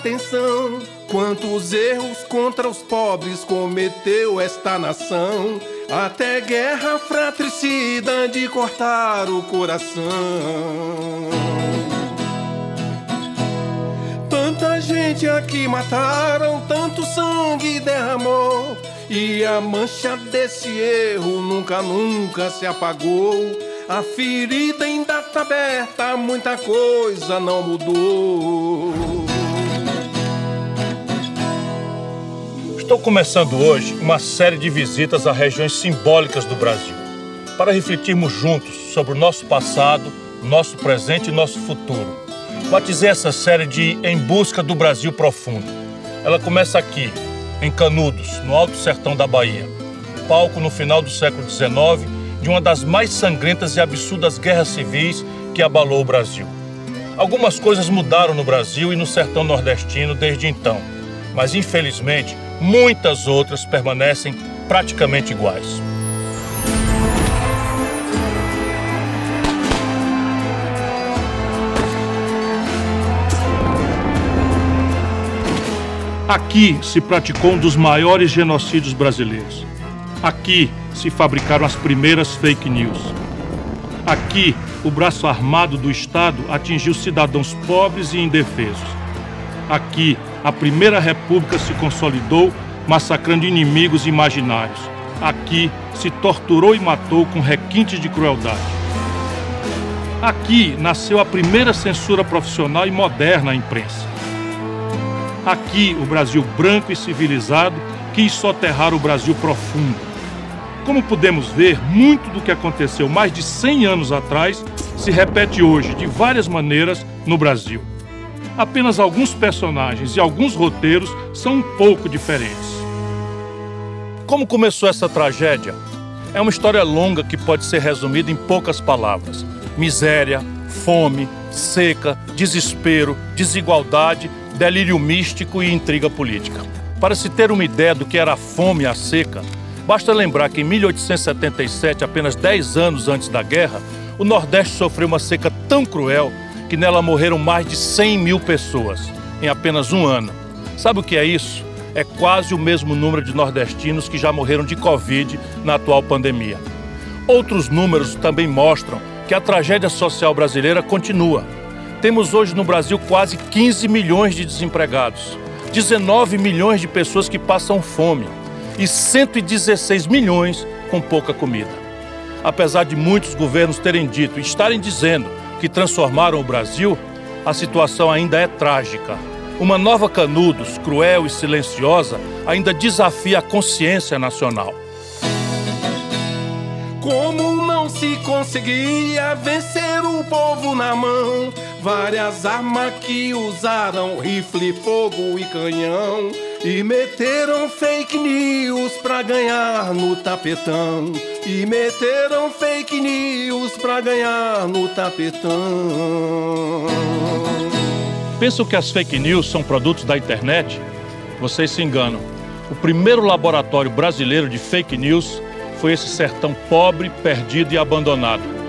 atenção. Quantos erros contra os pobres cometeu esta nação? Até guerra fratricida de cortar o coração. Tanta gente aqui mataram, tanto sangue derramou. E a mancha desse erro nunca, nunca se apagou. A ferida ainda tá aberta, muita coisa não mudou. Estou começando hoje uma série de visitas a regiões simbólicas do Brasil, para refletirmos juntos sobre o nosso passado, nosso presente e nosso futuro. Batizei essa série de Em Busca do Brasil Profundo. Ela começa aqui, em Canudos, no Alto Sertão da Bahia, palco no final do século XIX de uma das mais sangrentas e absurdas guerras civis que abalou o Brasil. Algumas coisas mudaram no Brasil e no sertão nordestino desde então, mas infelizmente muitas outras permanecem praticamente iguais. Aqui se praticou um dos maiores genocídios brasileiros. Aqui se fabricaram as primeiras fake news. Aqui, o braço armado do Estado atingiu cidadãos pobres e indefesos. Aqui, a Primeira República se consolidou, massacrando inimigos imaginários. Aqui, se torturou e matou com requintes de crueldade. Aqui nasceu a primeira censura profissional e moderna à imprensa. Aqui, o Brasil branco e civilizado quis soterrar o Brasil profundo. Como podemos ver, muito do que aconteceu mais de 100 anos atrás se repete hoje, de várias maneiras, no Brasil. Apenas alguns personagens e alguns roteiros são um pouco diferentes. Como começou essa tragédia? É uma história longa que pode ser resumida em poucas palavras: miséria, fome, seca, desespero, desigualdade delírio místico e intriga política. Para se ter uma ideia do que era a fome e a seca, basta lembrar que em 1877, apenas 10 anos antes da guerra, o Nordeste sofreu uma seca tão cruel que nela morreram mais de 100 mil pessoas em apenas um ano. Sabe o que é isso? É quase o mesmo número de nordestinos que já morreram de Covid na atual pandemia. Outros números também mostram que a tragédia social brasileira continua temos hoje no Brasil quase 15 milhões de desempregados, 19 milhões de pessoas que passam fome e 116 milhões com pouca comida. Apesar de muitos governos terem dito e estarem dizendo que transformaram o Brasil, a situação ainda é trágica. Uma nova Canudos, cruel e silenciosa, ainda desafia a consciência nacional. Como não se conseguia vencer o povo na mão? Várias armas que usaram, rifle, fogo e canhão. E meteram fake news pra ganhar no tapetão. E meteram fake news pra ganhar no tapetão. Pensam que as fake news são produtos da internet? Vocês se enganam. O primeiro laboratório brasileiro de fake news foi esse sertão pobre, perdido e abandonado.